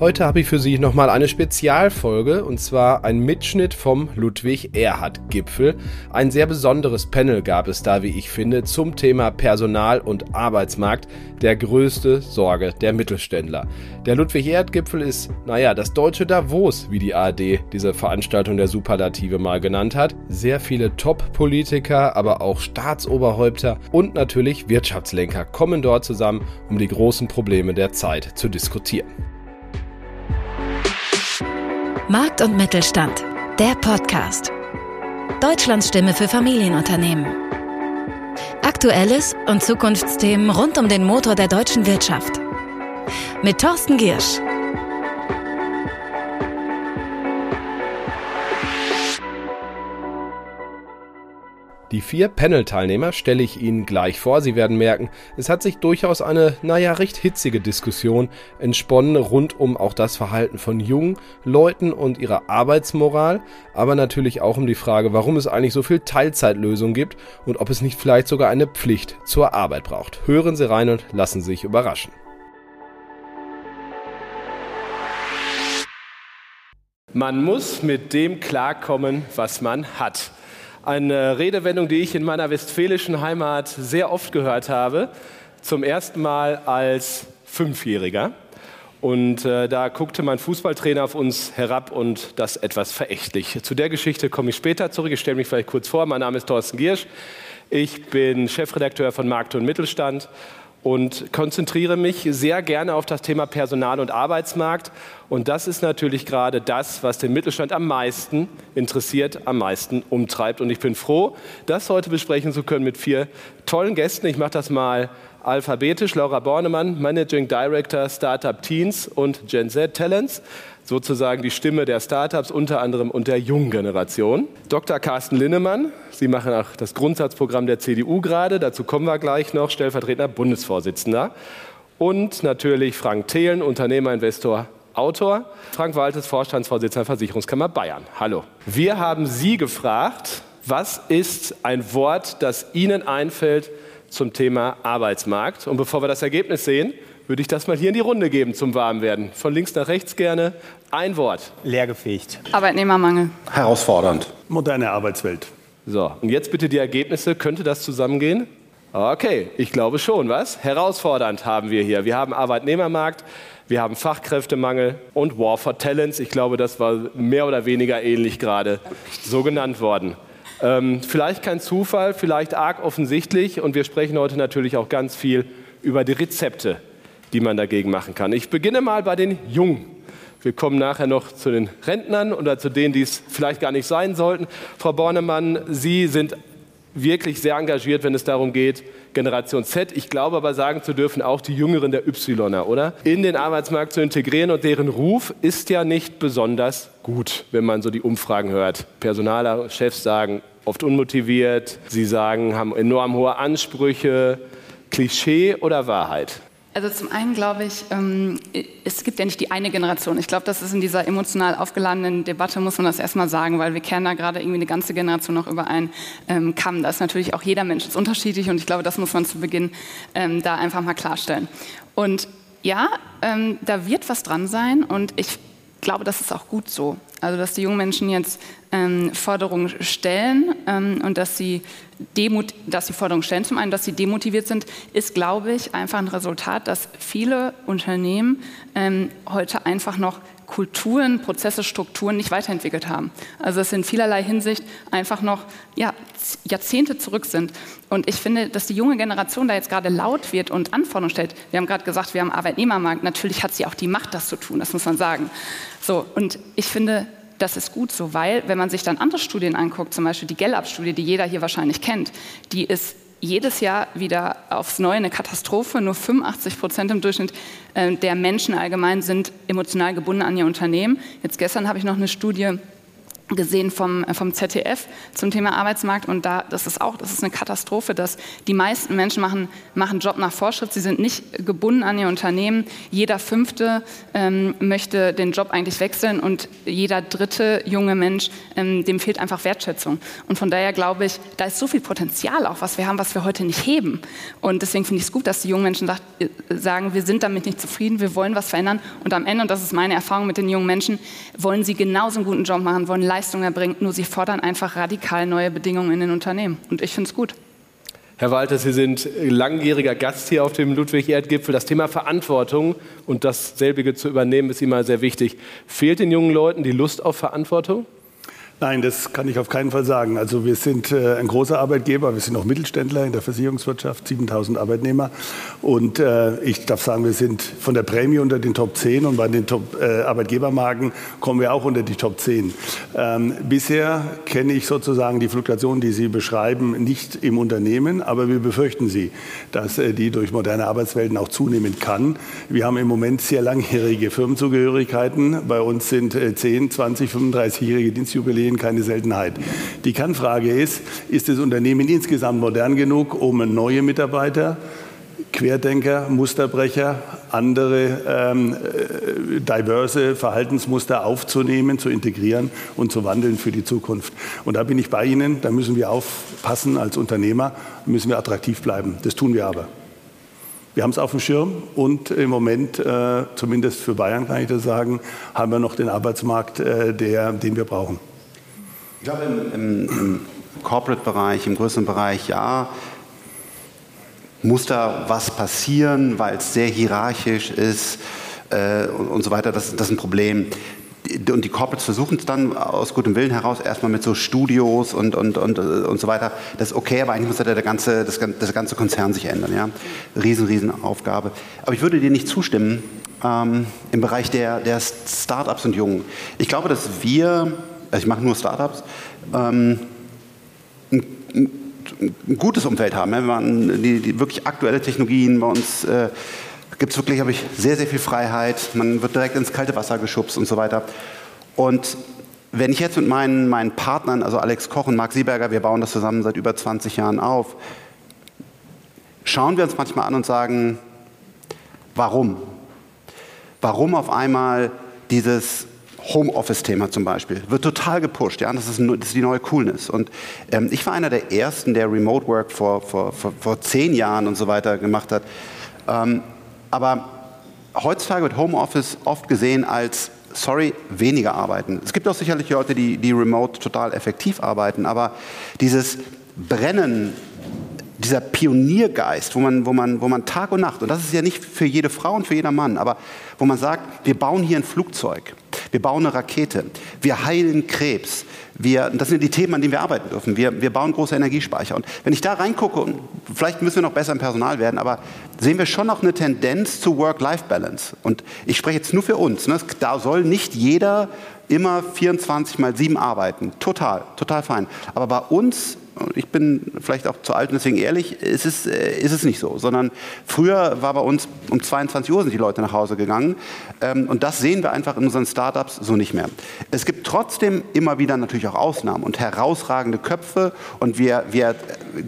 Heute habe ich für Sie nochmal eine Spezialfolge und zwar ein Mitschnitt vom Ludwig-Erhard-Gipfel. Ein sehr besonderes Panel gab es da, wie ich finde, zum Thema Personal- und Arbeitsmarkt, der größte Sorge der Mittelständler. Der Ludwig-Erhard-Gipfel ist, naja, das deutsche Davos, wie die ARD diese Veranstaltung der Superlative mal genannt hat. Sehr viele Top-Politiker, aber auch Staatsoberhäupter und natürlich Wirtschaftslenker kommen dort zusammen, um die großen Probleme der Zeit zu diskutieren. Markt und Mittelstand, der Podcast. Deutschlands Stimme für Familienunternehmen. Aktuelles und Zukunftsthemen rund um den Motor der deutschen Wirtschaft. Mit Thorsten Giersch. Die vier Panel-Teilnehmer stelle ich Ihnen gleich vor. Sie werden merken, es hat sich durchaus eine, naja, recht hitzige Diskussion entsponnen rund um auch das Verhalten von jungen Leuten und ihrer Arbeitsmoral, aber natürlich auch um die Frage, warum es eigentlich so viel Teilzeitlösungen gibt und ob es nicht vielleicht sogar eine Pflicht zur Arbeit braucht. Hören Sie rein und lassen Sie sich überraschen. Man muss mit dem klarkommen, was man hat. Eine Redewendung, die ich in meiner westfälischen Heimat sehr oft gehört habe, zum ersten Mal als Fünfjähriger. Und äh, da guckte mein Fußballtrainer auf uns herab und das etwas verächtlich. Zu der Geschichte komme ich später zurück. Ich stelle mich vielleicht kurz vor. Mein Name ist Thorsten Giersch. Ich bin Chefredakteur von Markt und Mittelstand und konzentriere mich sehr gerne auf das Thema Personal- und Arbeitsmarkt. Und das ist natürlich gerade das, was den Mittelstand am meisten interessiert, am meisten umtreibt. Und ich bin froh, das heute besprechen zu können mit vier tollen Gästen. Ich mache das mal alphabetisch. Laura Bornemann, Managing Director Startup Teens und Gen Z Talents sozusagen die Stimme der Startups, unter anderem und der jungen Generation. Dr. Carsten Linnemann, Sie machen auch das Grundsatzprogramm der CDU gerade, dazu kommen wir gleich noch, stellvertretender Bundesvorsitzender. Und natürlich Frank Thelen, Unternehmer, Investor, Autor. Frank Waltes, Vorstandsvorsitzender Versicherungskammer Bayern. Hallo. Wir haben Sie gefragt, was ist ein Wort, das Ihnen einfällt zum Thema Arbeitsmarkt? Und bevor wir das Ergebnis sehen, würde ich das mal hier in die Runde geben zum Warmwerden. Von links nach rechts gerne. Ein Wort. Leergefegt. Arbeitnehmermangel. Herausfordernd. Moderne Arbeitswelt. So, und jetzt bitte die Ergebnisse. Könnte das zusammengehen? Okay, ich glaube schon, was? Herausfordernd haben wir hier. Wir haben Arbeitnehmermarkt, wir haben Fachkräftemangel und War for Talents. Ich glaube, das war mehr oder weniger ähnlich gerade so genannt worden. Ähm, vielleicht kein Zufall, vielleicht arg offensichtlich. Und wir sprechen heute natürlich auch ganz viel über die Rezepte, die man dagegen machen kann. Ich beginne mal bei den Jungen. Wir kommen nachher noch zu den Rentnern oder zu denen, die es vielleicht gar nicht sein sollten. Frau Bornemann, Sie sind wirklich sehr engagiert, wenn es darum geht, Generation Z, ich glaube aber sagen zu dürfen, auch die Jüngeren der Yler, oder? In den Arbeitsmarkt zu integrieren und deren Ruf ist ja nicht besonders gut, wenn man so die Umfragen hört. Personaler, Chefs sagen, oft unmotiviert, sie sagen, haben enorm hohe Ansprüche. Klischee oder Wahrheit? Also zum einen glaube ich, ähm, es gibt ja nicht die eine Generation. Ich glaube, das ist in dieser emotional aufgeladenen Debatte, muss man das erstmal sagen, weil wir kehren da gerade irgendwie eine ganze Generation noch über einen ähm, Kamm. Da ist natürlich auch jeder Mensch ist unterschiedlich und ich glaube, das muss man zu Beginn ähm, da einfach mal klarstellen. Und ja, da wird was dran sein und ich glaube, das ist auch gut so. Also, dass die jungen Menschen jetzt ähm, Forderungen stellen ähm, und dass sie, demut dass sie Forderungen stellen, zum einen, dass sie demotiviert sind, ist, glaube ich, einfach ein Resultat, dass viele Unternehmen ähm, heute einfach noch Kulturen, Prozesse, Strukturen nicht weiterentwickelt haben. Also es in vielerlei Hinsicht einfach noch ja, Jahrzehnte zurück sind. Und ich finde, dass die junge Generation da jetzt gerade laut wird und Anforderungen stellt. Wir haben gerade gesagt, wir haben Arbeitnehmermarkt. Natürlich hat sie auch die Macht, das zu tun, das muss man sagen. So, und ich finde, das ist gut so, weil wenn man sich dann andere Studien anguckt, zum Beispiel die Gallup-Studie, die jeder hier wahrscheinlich kennt, die ist jedes Jahr wieder aufs Neue eine Katastrophe. Nur 85 Prozent im Durchschnitt äh, der Menschen allgemein sind emotional gebunden an ihr Unternehmen. Jetzt gestern habe ich noch eine Studie gesehen vom, äh, vom ZDF zum Thema Arbeitsmarkt und da das ist auch das ist eine Katastrophe, dass die meisten Menschen machen machen Job nach Vorschrift. Sie sind nicht gebunden an ihr Unternehmen. Jeder fünfte ähm, möchte den Job eigentlich wechseln und jeder dritte junge Mensch ähm, dem fehlt einfach Wertschätzung. Und von daher glaube ich, da ist so viel Potenzial auch, was wir haben, was wir heute nicht heben. Und deswegen finde ich es gut, dass die jungen Menschen sagt, äh, sagen, wir sind damit nicht zufrieden, wir wollen was verändern. Und am Ende und das ist meine Erfahrung mit den jungen Menschen, wollen sie genauso einen guten Job machen, wollen Leistung erbringt, nur sie fordern einfach radikal neue Bedingungen in den Unternehmen. Und ich finde es gut. Herr Walter, Sie sind langjähriger Gast hier auf dem Ludwig-Erd-Gipfel. Das Thema Verantwortung und dasselbige zu übernehmen ist immer sehr wichtig. Fehlt den jungen Leuten die Lust auf Verantwortung? Nein, das kann ich auf keinen Fall sagen. Also wir sind äh, ein großer Arbeitgeber, wir sind auch Mittelständler in der Versicherungswirtschaft, 7000 Arbeitnehmer. Und äh, ich darf sagen, wir sind von der Prämie unter den Top 10 und bei den Top äh, Arbeitgebermarken kommen wir auch unter die Top 10. Ähm, bisher kenne ich sozusagen die Fluktuation, die Sie beschreiben, nicht im Unternehmen, aber wir befürchten sie, dass äh, die durch moderne Arbeitswelten auch zunehmen kann. Wir haben im Moment sehr langjährige Firmenzugehörigkeiten. Bei uns sind äh, 10, 20, 35-jährige Dienstjubiläen Medien keine Seltenheit. Die Kernfrage ist, ist das Unternehmen insgesamt modern genug, um neue Mitarbeiter, Querdenker, Musterbrecher, andere ähm, äh, diverse Verhaltensmuster aufzunehmen, zu integrieren und zu wandeln für die Zukunft. Und da bin ich bei Ihnen, da müssen wir aufpassen als Unternehmer, müssen wir attraktiv bleiben. Das tun wir aber. Wir haben es auf dem Schirm und im Moment, äh, zumindest für Bayern kann ich das sagen, haben wir noch den Arbeitsmarkt, äh, der, den wir brauchen. Ich glaube, im, im, im Corporate-Bereich, im größeren Bereich, ja, muss da was passieren, weil es sehr hierarchisch ist äh, und, und, so weiter. Das, das ist ein Problem. Und die Corporates versuchen es dann aus gutem Willen heraus erstmal mit so Studios und, und, und, und so weiter. Das ist okay, aber eigentlich muss der ganze, das, das ganze Konzern sich ändern. Ja? Riesen, riesen Aufgabe. Aber ich würde dir nicht zustimmen ähm, im Bereich der, der Startups und Jungen. Ich glaube, dass wir also ich mache nur Startups, ähm, ein, ein, gutes Umfeld haben. Ja. Man, die, die, wirklich aktuelle Technologien bei uns äh, gibt es wirklich, habe ich, sehr, sehr viel Freiheit. Man wird direkt ins kalte Wasser geschubst und so weiter. Und wenn ich jetzt mit meinen, meinen Partnern, also Alex Koch und Marc Sieberger, wir bauen das zusammen seit über 20 Jahren auf, schauen wir uns manchmal an und sagen, warum? Warum auf einmal dieses Homeoffice-Thema zum Beispiel wird total gepusht. Ja? Das, ist, das ist die neue Coolness. Und ähm, ich war einer der ersten, der Remote Work vor, vor, vor, vor zehn Jahren und so weiter gemacht hat. Ähm, aber heutzutage wird Homeoffice oft gesehen als sorry, weniger arbeiten. Es gibt auch sicherlich Leute, die, die remote total effektiv arbeiten, aber dieses Brennen dieser Pioniergeist, wo man, wo, man, wo man Tag und Nacht, und das ist ja nicht für jede Frau und für jeder Mann, aber wo man sagt, wir bauen hier ein Flugzeug, wir bauen eine Rakete, wir heilen Krebs, wir, das sind die Themen, an denen wir arbeiten dürfen. Wir, wir bauen große Energiespeicher. Und wenn ich da reingucke, vielleicht müssen wir noch besser im Personal werden, aber sehen wir schon noch eine Tendenz zu Work-Life-Balance. Und ich spreche jetzt nur für uns. Ne? Da soll nicht jeder immer 24 mal 7 arbeiten. Total, total fein. Aber bei uns ich bin vielleicht auch zu alt und deswegen ehrlich, ist es, äh, ist es nicht so, sondern früher war bei uns um 22 Uhr sind die Leute nach Hause gegangen ähm, und das sehen wir einfach in unseren Startups so nicht mehr. Es gibt trotzdem immer wieder natürlich auch Ausnahmen und herausragende Köpfe und wir, wir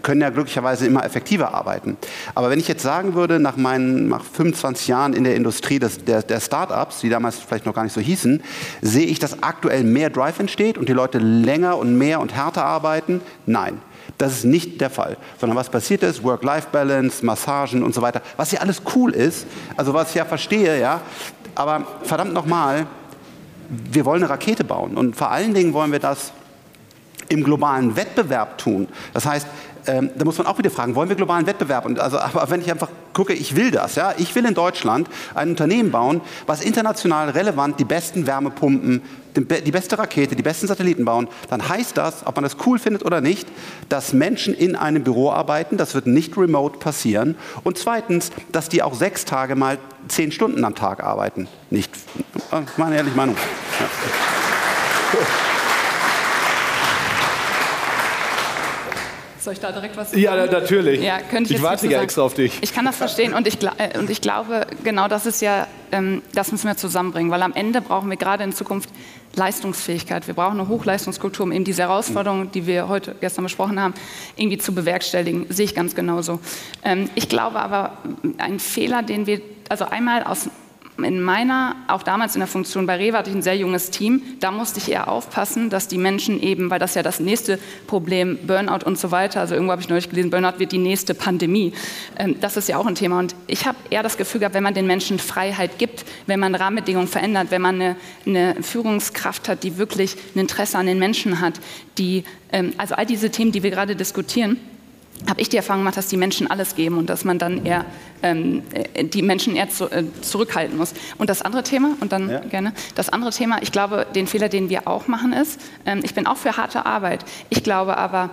können ja glücklicherweise immer effektiver arbeiten. Aber wenn ich jetzt sagen würde, nach meinen nach 25 Jahren in der Industrie des, der, der Startups, die damals vielleicht noch gar nicht so hießen, sehe ich, dass aktuell mehr Drive entsteht und die Leute länger und mehr und härter arbeiten? Nein. Das ist nicht der Fall. Sondern was passiert ist, Work-Life-Balance, Massagen und so weiter, was ja alles cool ist, also was ich ja verstehe, ja, aber verdammt nochmal, wir wollen eine Rakete bauen und vor allen Dingen wollen wir das im globalen Wettbewerb tun. Das heißt, ähm, da muss man auch wieder fragen, wollen wir globalen Wettbewerb? Und also, aber wenn ich einfach gucke, ich will das, ja, ich will in Deutschland ein Unternehmen bauen, was international relevant die besten Wärmepumpen, die beste Rakete, die besten Satelliten bauen, dann heißt das, ob man das cool findet oder nicht, dass Menschen in einem Büro arbeiten, das wird nicht remote passieren. Und zweitens, dass die auch sechs Tage mal zehn Stunden am Tag arbeiten. Nicht, äh, meine ehrliche Meinung. Ja. Soll ich da direkt was sagen? Ja, natürlich. Ja, könnte ich, ich warte ja extra auf dich. Ich kann das verstehen und ich, äh, und ich glaube, genau das ist ja, ähm, das müssen wir zusammenbringen, weil am Ende brauchen wir gerade in Zukunft Leistungsfähigkeit. Wir brauchen eine Hochleistungskultur, um eben diese Herausforderungen, die wir heute gestern besprochen haben, irgendwie zu bewerkstelligen. Sehe ich ganz genauso. Ähm, ich glaube aber, ein Fehler, den wir, also einmal aus in meiner, auch damals in der Funktion bei Rewe hatte ich ein sehr junges Team. Da musste ich eher aufpassen, dass die Menschen eben, weil das ja das nächste Problem, Burnout und so weiter, also irgendwo habe ich neulich gelesen, Burnout wird die nächste Pandemie. Ähm, das ist ja auch ein Thema. Und ich habe eher das Gefühl gehabt, wenn man den Menschen Freiheit gibt, wenn man Rahmenbedingungen verändert, wenn man eine, eine Führungskraft hat, die wirklich ein Interesse an den Menschen hat, die, ähm, also all diese Themen, die wir gerade diskutieren, habe ich die Erfahrung gemacht, dass die Menschen alles geben und dass man dann eher ähm, äh, die Menschen eher zu, äh, zurückhalten muss. Und das andere Thema, und dann ja. gerne, das andere Thema, ich glaube, den Fehler, den wir auch machen, ist, ähm, ich bin auch für harte Arbeit. Ich glaube aber,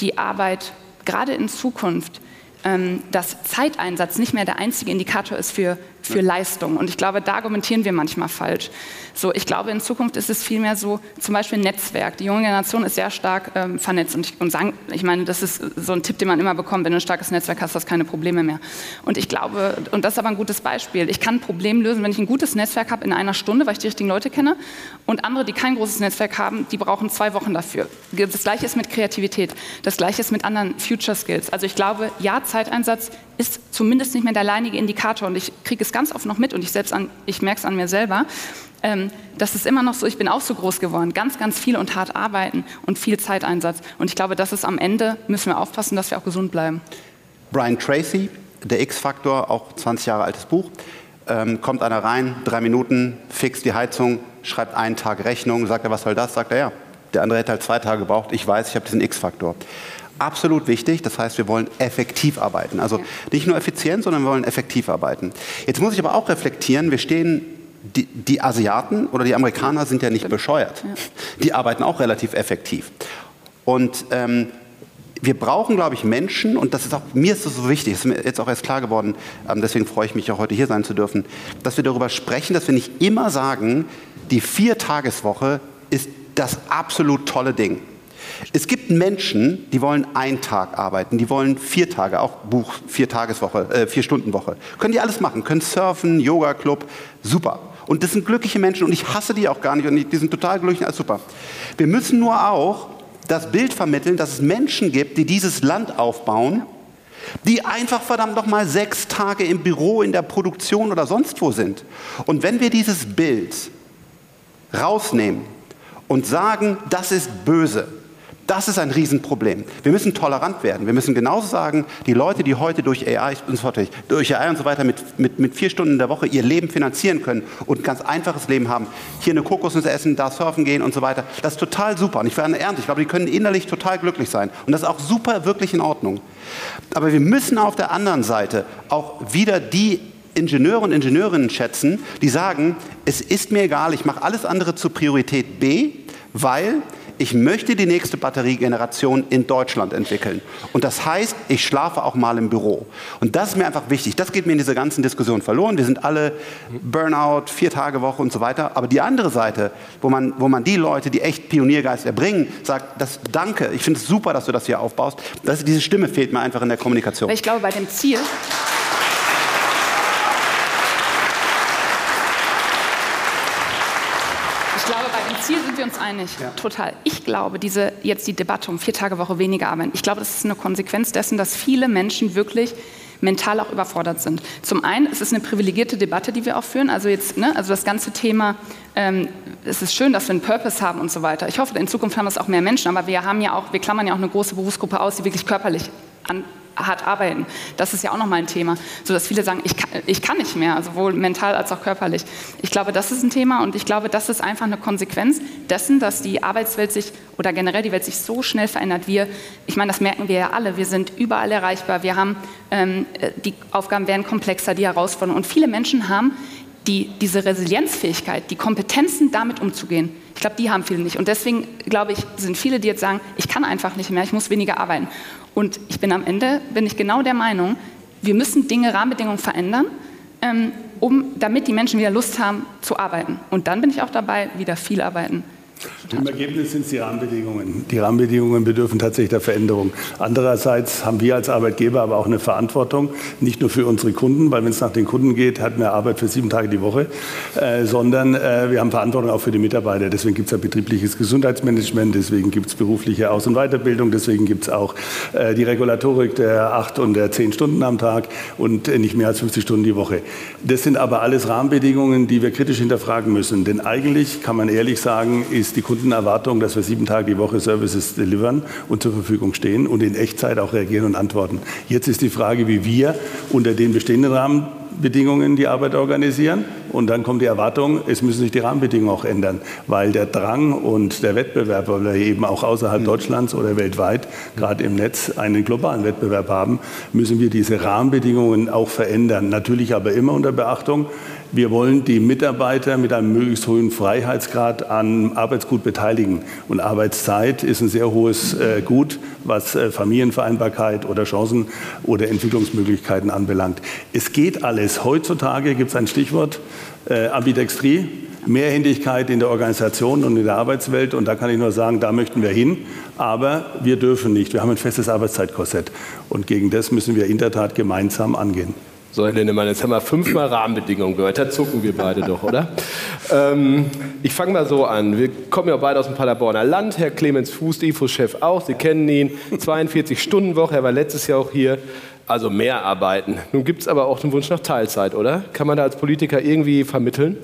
die Arbeit gerade in Zukunft ähm, dass Zeiteinsatz nicht mehr der einzige Indikator ist für, für Leistung. Und ich glaube, da argumentieren wir manchmal falsch. So, ich glaube, in Zukunft ist es vielmehr so, zum Beispiel Netzwerk. Die junge Generation ist sehr stark ähm, vernetzt. Und ich, und sagen, ich meine, das ist so ein Tipp, den man immer bekommt. Wenn du ein starkes Netzwerk hast, hast du keine Probleme mehr. Und ich glaube, und das ist aber ein gutes Beispiel, ich kann ein Problem lösen, wenn ich ein gutes Netzwerk habe in einer Stunde, weil ich die richtigen Leute kenne. Und andere, die kein großes Netzwerk haben, die brauchen zwei Wochen dafür. Das Gleiche ist mit Kreativität. Das Gleiche ist mit anderen Future Skills. Also ich glaube, ja, Zeiteinsatz ist zumindest nicht mehr der alleinige Indikator. Und ich kriege es ganz oft noch mit und ich, ich merke es an mir selber. Ähm, das ist immer noch so, ich bin auch so groß geworden, ganz, ganz viel und hart arbeiten und viel Zeiteinsatz. Und ich glaube, das ist am Ende, müssen wir aufpassen, dass wir auch gesund bleiben. Brian Tracy, der X-Faktor, auch 20 Jahre altes Buch, ähm, kommt einer rein, drei Minuten, fixt die Heizung, schreibt einen Tag Rechnung, sagt er, was soll das? Sagt er, ja. Der andere hätte halt zwei Tage gebraucht, ich weiß, ich habe diesen X-Faktor absolut wichtig. Das heißt, wir wollen effektiv arbeiten. Also nicht nur effizient, sondern wir wollen effektiv arbeiten. Jetzt muss ich aber auch reflektieren, wir stehen die, die, Asiaten oder die Amerikaner sind ja nicht bescheuert. Die arbeiten auch relativ effektiv. Und ähm, wir brauchen, glaube ich, Menschen, und das ist auch, mir ist das so wichtig, das ist mir jetzt auch erst klar geworden, ähm, deswegen freue ich mich auch heute hier sein zu dürfen, dass wir darüber sprechen, dass wir nicht immer sagen, die Viertageswoche ist das absolut tolle Ding. Es gibt Menschen, die wollen einen Tag arbeiten, die wollen vier Tage, auch Buch, vier Tageswoche, äh, vier Stunden Woche. Können die alles machen, können surfen, Yoga Club, super. Und das sind glückliche Menschen und ich hasse die auch gar nicht und die sind total glücklich, alles super. Wir müssen nur auch das Bild vermitteln, dass es Menschen gibt, die dieses Land aufbauen, die einfach verdammt noch mal sechs Tage im Büro, in der Produktion oder sonst wo sind. Und wenn wir dieses Bild rausnehmen und sagen, das ist böse, das ist ein Riesenproblem. Wir müssen tolerant werden. Wir müssen genauso sagen, die Leute, die heute durch AI und so, weiter, durch AI und so weiter mit, mit, mit vier Stunden in der Woche ihr Leben finanzieren können und ein ganz einfaches Leben haben, hier eine Kokosnuss essen, da surfen gehen und so weiter, das ist total super. Und ich werde ernst. Ich glaube, die können innerlich total glücklich sein. Und das ist auch super, wirklich in Ordnung. Aber wir müssen auf der anderen Seite auch wieder die Ingenieure und Ingenieurinnen schätzen, die sagen, es ist mir egal, ich mache alles andere zur Priorität B, weil ich möchte die nächste Batteriegeneration in Deutschland entwickeln. Und das heißt, ich schlafe auch mal im Büro. Und das ist mir einfach wichtig. Das geht mir in dieser ganzen Diskussion verloren. Wir sind alle Burnout, vier Tage Woche und so weiter. Aber die andere Seite, wo man, wo man die Leute, die echt Pioniergeist erbringen, sagt, das danke, ich finde es super, dass du das hier aufbaust. Das, diese Stimme fehlt mir einfach in der Kommunikation. Ich glaube, bei dem Ziel, Ziel sind wir uns einig, ja. total. Ich glaube, diese jetzt die Debatte um vier Tage Woche weniger arbeiten, ich glaube, das ist eine Konsequenz dessen, dass viele Menschen wirklich mental auch überfordert sind. Zum einen ist es eine privilegierte Debatte, die wir auch führen. Also jetzt, ne, also das ganze Thema, ähm, es ist schön, dass wir einen Purpose haben und so weiter. Ich hoffe, in Zukunft haben das auch mehr Menschen, aber wir haben ja auch, wir klammern ja auch eine große Berufsgruppe aus, die wirklich körperlich an, hart arbeiten. Das ist ja auch nochmal ein Thema, so dass viele sagen, ich kann, ich kann nicht mehr, sowohl mental als auch körperlich. Ich glaube, das ist ein Thema und ich glaube, das ist einfach eine Konsequenz dessen, dass die Arbeitswelt sich oder generell die Welt sich so schnell verändert. Wir, ich meine, das merken wir ja alle. Wir sind überall erreichbar. Wir haben ähm, die Aufgaben werden komplexer, die Herausforderungen und viele Menschen haben die, diese Resilienzfähigkeit, die Kompetenzen, damit umzugehen. Ich glaube, die haben viele nicht. Und deswegen, glaube ich, sind viele, die jetzt sagen, ich kann einfach nicht mehr, ich muss weniger arbeiten. Und ich bin am Ende, bin ich genau der Meinung, wir müssen Dinge, Rahmenbedingungen verändern, ähm, um, damit die Menschen wieder Lust haben zu arbeiten. Und dann bin ich auch dabei, wieder viel arbeiten. Im Ergebnis sind es die Rahmenbedingungen. Die Rahmenbedingungen bedürfen tatsächlich der Veränderung. Andererseits haben wir als Arbeitgeber aber auch eine Verantwortung, nicht nur für unsere Kunden, weil wenn es nach den Kunden geht, hat wir Arbeit für sieben Tage die Woche, äh, sondern äh, wir haben Verantwortung auch für die Mitarbeiter. Deswegen gibt es ja betriebliches Gesundheitsmanagement, deswegen gibt es berufliche Aus- und Weiterbildung, deswegen gibt es auch äh, die Regulatorik der acht und der zehn Stunden am Tag und äh, nicht mehr als 50 Stunden die Woche. Das sind aber alles Rahmenbedingungen, die wir kritisch hinterfragen müssen. Denn eigentlich kann man ehrlich sagen, ist die Kundenerwartung, dass wir sieben Tage die Woche Services delivern und zur Verfügung stehen und in Echtzeit auch reagieren und antworten. Jetzt ist die Frage, wie wir unter den bestehenden Rahmenbedingungen die Arbeit organisieren. Und dann kommt die Erwartung, es müssen sich die Rahmenbedingungen auch ändern, weil der Drang und der Wettbewerb, weil wir eben auch außerhalb Deutschlands oder weltweit, gerade im Netz, einen globalen Wettbewerb haben, müssen wir diese Rahmenbedingungen auch verändern. Natürlich aber immer unter Beachtung, wir wollen die Mitarbeiter mit einem möglichst hohen Freiheitsgrad an Arbeitsgut beteiligen. Und Arbeitszeit ist ein sehr hohes äh, Gut, was äh, Familienvereinbarkeit oder Chancen oder Entwicklungsmöglichkeiten anbelangt. Es geht alles. Heutzutage gibt es ein Stichwort, äh, Ambidextrie. Mehrhändigkeit in der Organisation und in der Arbeitswelt. Und da kann ich nur sagen, da möchten wir hin. Aber wir dürfen nicht. Wir haben ein festes Arbeitszeitkorsett. Und gegen das müssen wir in der Tat gemeinsam angehen. So, Herr Lindemann, jetzt haben wir fünfmal Rahmenbedingungen gehört. Da zucken wir beide doch, oder? Ähm, ich fange mal so an. Wir kommen ja beide aus dem Paderborner Land. Herr Clemens Fuß, IFO-Chef auch. Sie kennen ihn. 42-Stunden-Woche. Er war letztes Jahr auch hier. Also mehr arbeiten. Nun gibt es aber auch den Wunsch nach Teilzeit, oder? Kann man da als Politiker irgendwie vermitteln?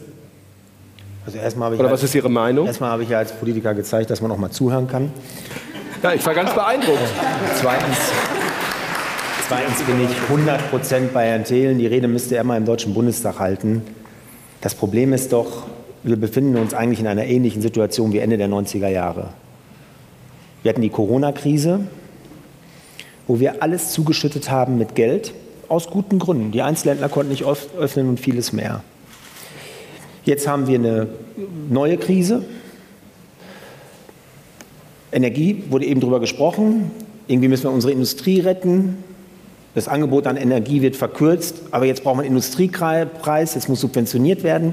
Also erstmal ich oder was ist Ihre Meinung? Erstmal habe ich ja als Politiker gezeigt, dass man auch mal zuhören kann. Ja, ich war ganz beeindruckt. Zweitens, Zweitens bin ich 100 Prozent bei Herrn Thelen. Die Rede müsste er mal im Deutschen Bundestag halten. Das Problem ist doch, wir befinden uns eigentlich in einer ähnlichen Situation wie Ende der 90er Jahre. Wir hatten die Corona-Krise, wo wir alles zugeschüttet haben mit Geld, aus guten Gründen. Die Einzelhändler konnten nicht öffnen und vieles mehr. Jetzt haben wir eine neue Krise. Energie wurde eben darüber gesprochen. Irgendwie müssen wir unsere Industrie retten. Das Angebot an Energie wird verkürzt, aber jetzt braucht man Industriepreis, es muss subventioniert werden.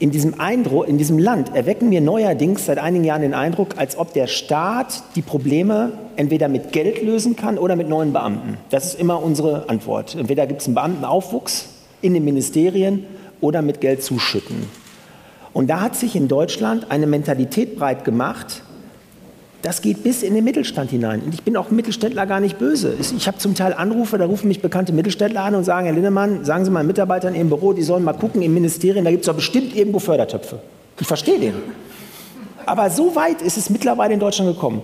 In diesem, Eindruck, in diesem Land erwecken wir neuerdings seit einigen Jahren den Eindruck, als ob der Staat die Probleme entweder mit Geld lösen kann oder mit neuen Beamten. Das ist immer unsere Antwort. Entweder gibt es einen Beamtenaufwuchs in den Ministerien oder mit Geld zuschütten. Und da hat sich in Deutschland eine Mentalität breit gemacht, das geht bis in den Mittelstand hinein. Und ich bin auch Mittelständler gar nicht böse. Ich habe zum Teil Anrufe, da rufen mich bekannte Mittelständler an und sagen, Herr Lindemann, sagen Sie meinen Mitarbeitern im Büro, die sollen mal gucken im Ministerium, da gibt es doch bestimmt irgendwo Fördertöpfe. Ich verstehe den. Aber so weit ist es mittlerweile in Deutschland gekommen.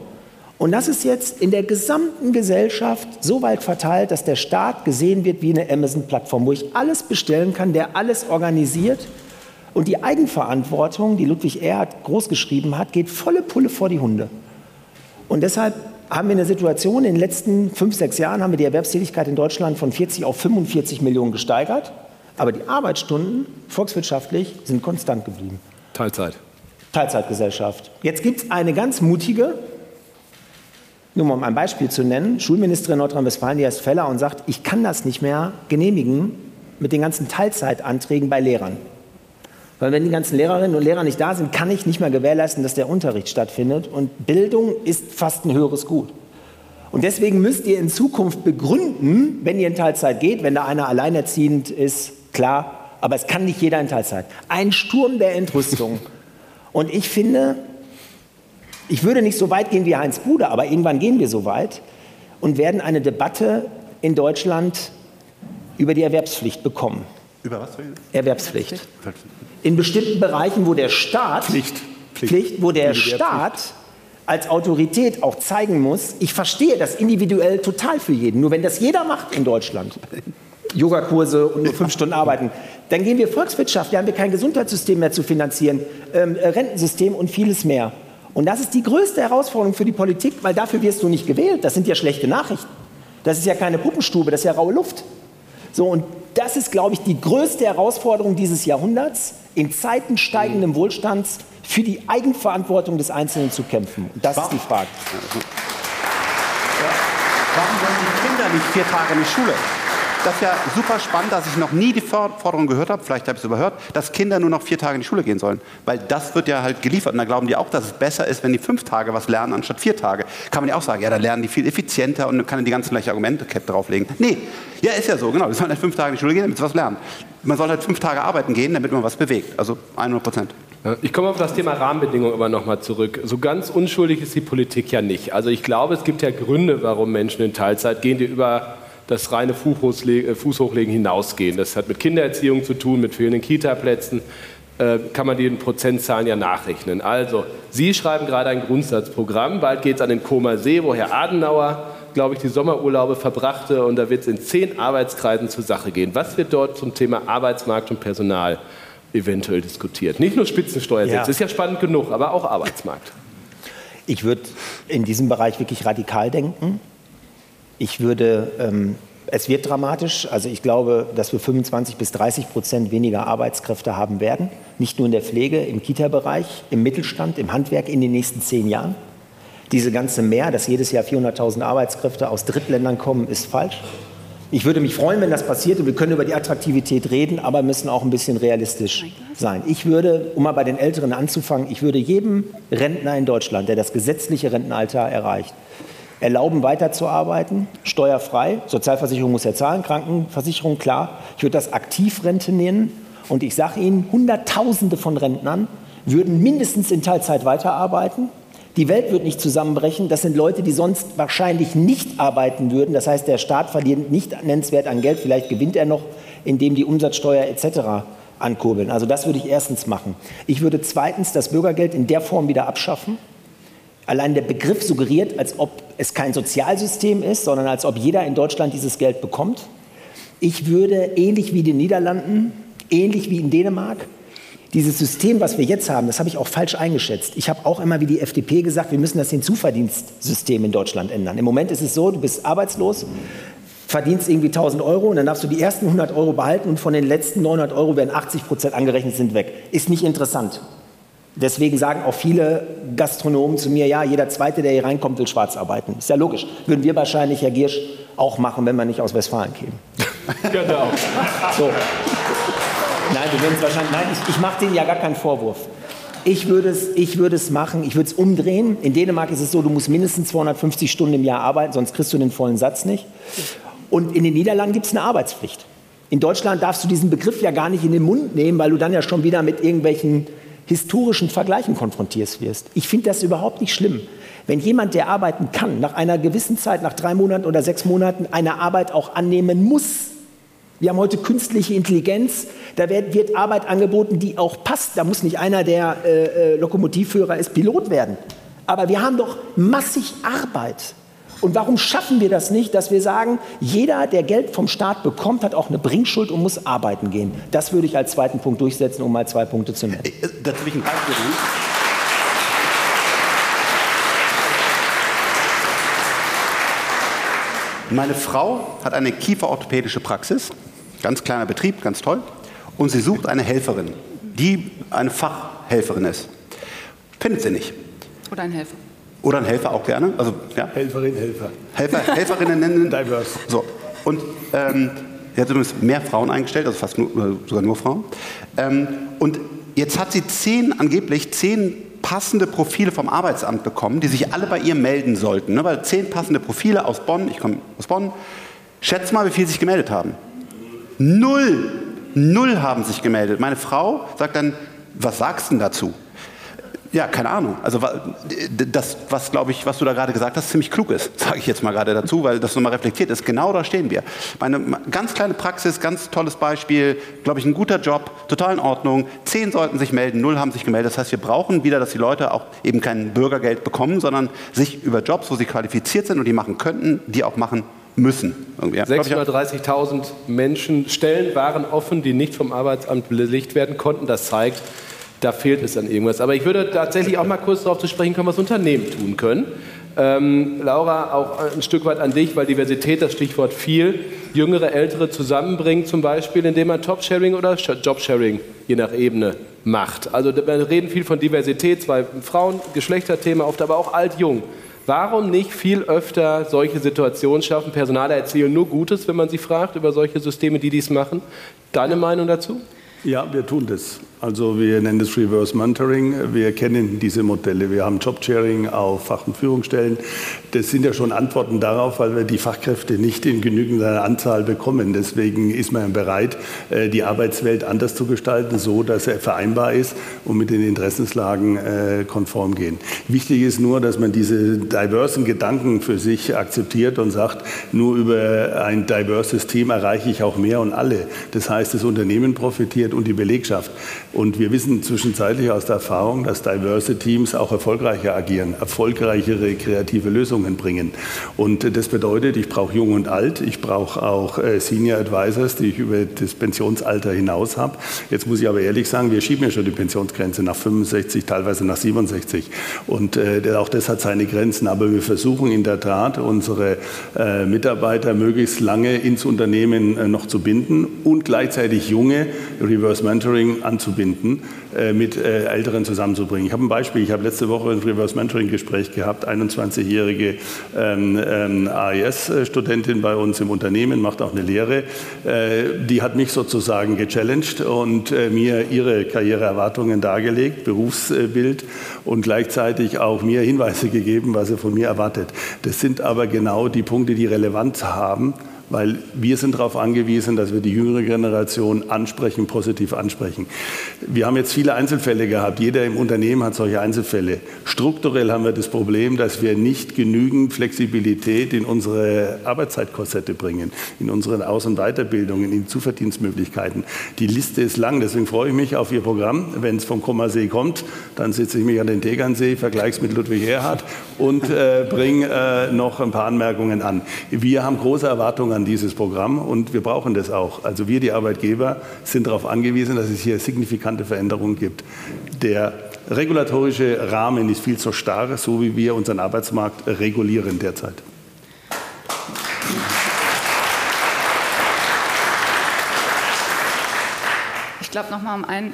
Und das ist jetzt in der gesamten Gesellschaft so weit verteilt, dass der Staat gesehen wird wie eine Amazon-Plattform, wo ich alles bestellen kann, der alles organisiert. Und die Eigenverantwortung, die Ludwig Erhard großgeschrieben hat, geht volle Pulle vor die Hunde. Und deshalb haben wir eine Situation, in den letzten fünf, sechs Jahren haben wir die Erwerbstätigkeit in Deutschland von 40 auf 45 Millionen gesteigert. Aber die Arbeitsstunden volkswirtschaftlich sind konstant geblieben. Teilzeit. Teilzeitgesellschaft. Jetzt gibt es eine ganz mutige, nur mal um ein Beispiel zu nennen, Schulministerin Nordrhein-Westfalen, die heißt Feller und sagt, ich kann das nicht mehr genehmigen mit den ganzen Teilzeitanträgen bei Lehrern. Weil wenn die ganzen Lehrerinnen und Lehrer nicht da sind, kann ich nicht mehr gewährleisten, dass der Unterricht stattfindet. Und Bildung ist fast ein höheres Gut. Und deswegen müsst ihr in Zukunft begründen, wenn ihr in Teilzeit geht, wenn da einer alleinerziehend ist, klar, aber es kann nicht jeder in Teilzeit. Ein Sturm der Entrüstung. Und ich finde, ich würde nicht so weit gehen wie Heinz Bude, aber irgendwann gehen wir so weit und werden eine Debatte in Deutschland über die Erwerbspflicht bekommen. Über was? Erwerbspflicht in bestimmten Bereichen, wo der Staat, Pflicht, Pflicht. Pflicht wo der Staat als Autorität auch zeigen muss, ich verstehe das individuell total für jeden. Nur wenn das jeder macht in Deutschland, Yogakurse und nur fünf Stunden arbeiten, dann gehen wir Volkswirtschaft, dann haben wir kein Gesundheitssystem mehr zu finanzieren, ähm, äh, Rentensystem und vieles mehr. Und das ist die größte Herausforderung für die Politik, weil dafür wirst du nicht gewählt. Das sind ja schlechte Nachrichten. Das ist ja keine Puppenstube, das ist ja raue Luft. So, und das ist, glaube ich, die größte Herausforderung dieses Jahrhunderts, in Zeiten steigenden Wohlstands für die Eigenverantwortung des Einzelnen zu kämpfen. Und das Warum? ist die Frage. Warum sollen die Kinder nicht vier Tage in die Schule? Das ist ja super spannend, dass ich noch nie die Forderung gehört habe, vielleicht habe ich es überhört, dass Kinder nur noch vier Tage in die Schule gehen sollen. Weil das wird ja halt geliefert. Und da glauben die auch, dass es besser ist, wenn die fünf Tage was lernen, anstatt vier Tage. Kann man ja auch sagen, ja, da lernen die viel effizienter und kann die ganzen gleiche Argumentekette drauflegen. Nee, ja, ist ja so, genau. Wir sollen halt fünf Tage in die Schule gehen, damit sie was lernen. Man soll halt fünf Tage arbeiten gehen, damit man was bewegt. Also 100 Prozent. Ich komme auf das Thema Rahmenbedingungen aber nochmal zurück. So ganz unschuldig ist die Politik ja nicht. Also ich glaube, es gibt ja Gründe, warum Menschen in Teilzeit gehen, die über das reine äh, Fußhochlegen hinausgehen. Das hat mit Kindererziehung zu tun, mit fehlenden Kitaplätzen. Äh, kann man die in Prozentzahlen ja nachrechnen. Also, Sie schreiben gerade ein Grundsatzprogramm. Bald geht es an den Koma See, wo Herr Adenauer, glaube ich, die Sommerurlaube verbrachte. Und da wird es in zehn Arbeitskreisen zur Sache gehen. Was wird dort zum Thema Arbeitsmarkt und Personal eventuell diskutiert? Nicht nur Spitzensteuersätze, ja. ist ja spannend genug, aber auch Arbeitsmarkt. Ich würde in diesem Bereich wirklich radikal denken. Ich würde, ähm, es wird dramatisch. Also ich glaube, dass wir 25 bis 30 Prozent weniger Arbeitskräfte haben werden. Nicht nur in der Pflege, im Kita-Bereich, im Mittelstand, im Handwerk in den nächsten zehn Jahren. Diese ganze Mehr, dass jedes Jahr 400.000 Arbeitskräfte aus Drittländern kommen, ist falsch. Ich würde mich freuen, wenn das passiert und wir können über die Attraktivität reden, aber müssen auch ein bisschen realistisch sein. Ich würde, um mal bei den Älteren anzufangen, ich würde jedem Rentner in Deutschland, der das gesetzliche Rentenalter erreicht, erlauben, weiterzuarbeiten, steuerfrei. Sozialversicherung muss er zahlen, Krankenversicherung, klar. Ich würde das Aktivrente nennen. Und ich sage Ihnen, Hunderttausende von Rentnern würden mindestens in Teilzeit weiterarbeiten. Die Welt wird nicht zusammenbrechen. Das sind Leute, die sonst wahrscheinlich nicht arbeiten würden. Das heißt, der Staat verliert nicht nennenswert an Geld. Vielleicht gewinnt er noch, indem die Umsatzsteuer etc. ankurbeln. Also das würde ich erstens machen. Ich würde zweitens das Bürgergeld in der Form wieder abschaffen. Allein der Begriff suggeriert, als ob es kein Sozialsystem ist, sondern als ob jeder in Deutschland dieses Geld bekommt. Ich würde ähnlich wie in den Niederlanden, ähnlich wie in Dänemark, dieses System, was wir jetzt haben, das habe ich auch falsch eingeschätzt. Ich habe auch immer wie die FDP gesagt, wir müssen das Hinzuverdienstsystem in Deutschland ändern. Im Moment ist es so, du bist arbeitslos, verdienst irgendwie 1000 Euro und dann darfst du die ersten 100 Euro behalten und von den letzten 900 Euro werden 80 Prozent angerechnet, sind weg. Ist nicht interessant. Deswegen sagen auch viele Gastronomen zu mir, ja, jeder Zweite, der hier reinkommt, will schwarz arbeiten. Ist ja logisch. Würden wir wahrscheinlich, Herr Giersch, auch machen, wenn wir nicht aus Westfalen kämen. genau. So. Nein, es wahrscheinlich, nein, ich, ich mache denen ja gar keinen Vorwurf. Ich würde es, ich würde es machen, ich würde es umdrehen. In Dänemark ist es so, du musst mindestens 250 Stunden im Jahr arbeiten, sonst kriegst du den vollen Satz nicht. Und in den Niederlanden gibt es eine Arbeitspflicht. In Deutschland darfst du diesen Begriff ja gar nicht in den Mund nehmen, weil du dann ja schon wieder mit irgendwelchen historischen Vergleichen konfrontiert wirst. Ich finde das überhaupt nicht schlimm. Wenn jemand, der arbeiten kann, nach einer gewissen Zeit, nach drei Monaten oder sechs Monaten, eine Arbeit auch annehmen muss. Wir haben heute künstliche Intelligenz, da wird, wird Arbeit angeboten, die auch passt. Da muss nicht einer, der äh, äh Lokomotivführer ist, Pilot werden. Aber wir haben doch massig Arbeit. Und warum schaffen wir das nicht, dass wir sagen, jeder, der Geld vom Staat bekommt, hat auch eine Bringschuld und muss arbeiten gehen? Das würde ich als zweiten Punkt durchsetzen, um mal zwei Punkte zu nennen. Äh, dazu will ich ein Beispiel nennen. Meine Frau hat eine kieferorthopädische Praxis, ganz kleiner Betrieb, ganz toll, und sie sucht eine Helferin, die eine Fachhelferin ist. Findet sie nicht. Oder ein Helfer. Oder ein Helfer auch gerne. Also, ja. Helferin, Helfer. Helfer, Helferinnen nennen. Diverse. So. Und ähm, er hat übrigens mehr Frauen eingestellt, also fast nur, sogar nur Frauen. Ähm, und jetzt hat sie zehn, angeblich zehn passende Profile vom Arbeitsamt bekommen, die sich alle bei ihr melden sollten. Ne? Weil zehn passende Profile aus Bonn, ich komme aus Bonn. Schätzt mal, wie viele sich gemeldet haben. Null. Null haben sich gemeldet. Meine Frau sagt dann, was sagst du denn dazu? Ja, keine Ahnung. Also das, was glaube ich, was du da gerade gesagt hast, ziemlich klug ist, sage ich jetzt mal gerade dazu, weil das nochmal reflektiert ist. Genau da stehen wir. Meine ganz kleine Praxis, ganz tolles Beispiel, glaube ich, ein guter Job, total in Ordnung. Zehn sollten sich melden, null haben sich gemeldet. Das heißt, wir brauchen wieder, dass die Leute auch eben kein Bürgergeld bekommen, sondern sich über Jobs, wo sie qualifiziert sind und die machen könnten, die auch machen müssen. 630.000 Menschen Stellen waren offen, die nicht vom Arbeitsamt belegt werden konnten. Das zeigt, da fehlt es an irgendwas. Aber ich würde tatsächlich auch mal kurz darauf zu sprechen kommen, was Unternehmen tun können. Ähm, Laura, auch ein Stück weit an dich, weil Diversität das Stichwort viel. Jüngere, ältere zusammenbringen, zum Beispiel, indem man Top-Sharing oder Job-Sharing, je nach Ebene, macht. Also wir reden viel von Diversität, zwei Frauen, Geschlechterthema oft, aber auch alt-jung Warum nicht viel öfter solche Situationen schaffen? Personale erzählen nur Gutes, wenn man sie fragt über solche Systeme, die dies machen. Deine Meinung dazu? Ja, wir tun das. Also wir nennen das Reverse Mentoring. Wir kennen diese Modelle. Wir haben Jobsharing auf Fach- und Führungsstellen. Das sind ja schon Antworten darauf, weil wir die Fachkräfte nicht in genügender Anzahl bekommen. Deswegen ist man bereit, äh, die Arbeitswelt anders zu gestalten, so dass er vereinbar ist und mit den Interessenslagen äh, konform gehen. Wichtig ist nur, dass man diese diversen Gedanken für sich akzeptiert und sagt, nur über ein diverses Team erreiche ich auch mehr und alle. Das heißt, das Unternehmen profitiert und die Belegschaft. Und wir wissen zwischenzeitlich aus der Erfahrung, dass diverse Teams auch erfolgreicher agieren, erfolgreichere kreative Lösungen bringen. Und das bedeutet, ich brauche Jung und Alt, ich brauche auch äh, Senior Advisors, die ich über das Pensionsalter hinaus habe. Jetzt muss ich aber ehrlich sagen, wir schieben ja schon die Pensionsgrenze nach 65, teilweise nach 67. Und äh, auch das hat seine Grenzen. Aber wir versuchen in der Tat, unsere äh, Mitarbeiter möglichst lange ins Unternehmen noch zu binden und gleichzeitig junge Reverse Mentoring anzubieten verbinden, äh, mit äh, Älteren zusammenzubringen. Ich habe ein Beispiel. Ich habe letzte Woche ein Reverse Mentoring Gespräch gehabt. 21-jährige ähm, ähm, AES-Studentin bei uns im Unternehmen, macht auch eine Lehre. Äh, die hat mich sozusagen gechallenged und mir ihre Karriereerwartungen dargelegt, Berufsbild und gleichzeitig auch mir Hinweise gegeben, was sie von mir erwartet. Das sind aber genau die Punkte, die Relevanz haben weil wir sind darauf angewiesen, dass wir die jüngere Generation ansprechen, positiv ansprechen. Wir haben jetzt viele Einzelfälle gehabt. Jeder im Unternehmen hat solche Einzelfälle. Strukturell haben wir das Problem, dass wir nicht genügend Flexibilität in unsere Arbeitszeitkorsette bringen, in unsere Aus- und Weiterbildungen, in Zuverdienstmöglichkeiten. Die Liste ist lang, deswegen freue ich mich auf Ihr Programm. Wenn es vom Kommersee kommt, dann setze ich mich an den Tegernsee, vergleiche es mit Ludwig Erhard und äh, bringe äh, noch ein paar Anmerkungen an. Wir haben große Erwartungen an dieses Programm und wir brauchen das auch. Also wir, die Arbeitgeber, sind darauf angewiesen, dass es hier signifikante Veränderungen gibt. Der regulatorische Rahmen ist viel zu starr, so wie wir unseren Arbeitsmarkt regulieren derzeit. Ich glaube, nochmal um einen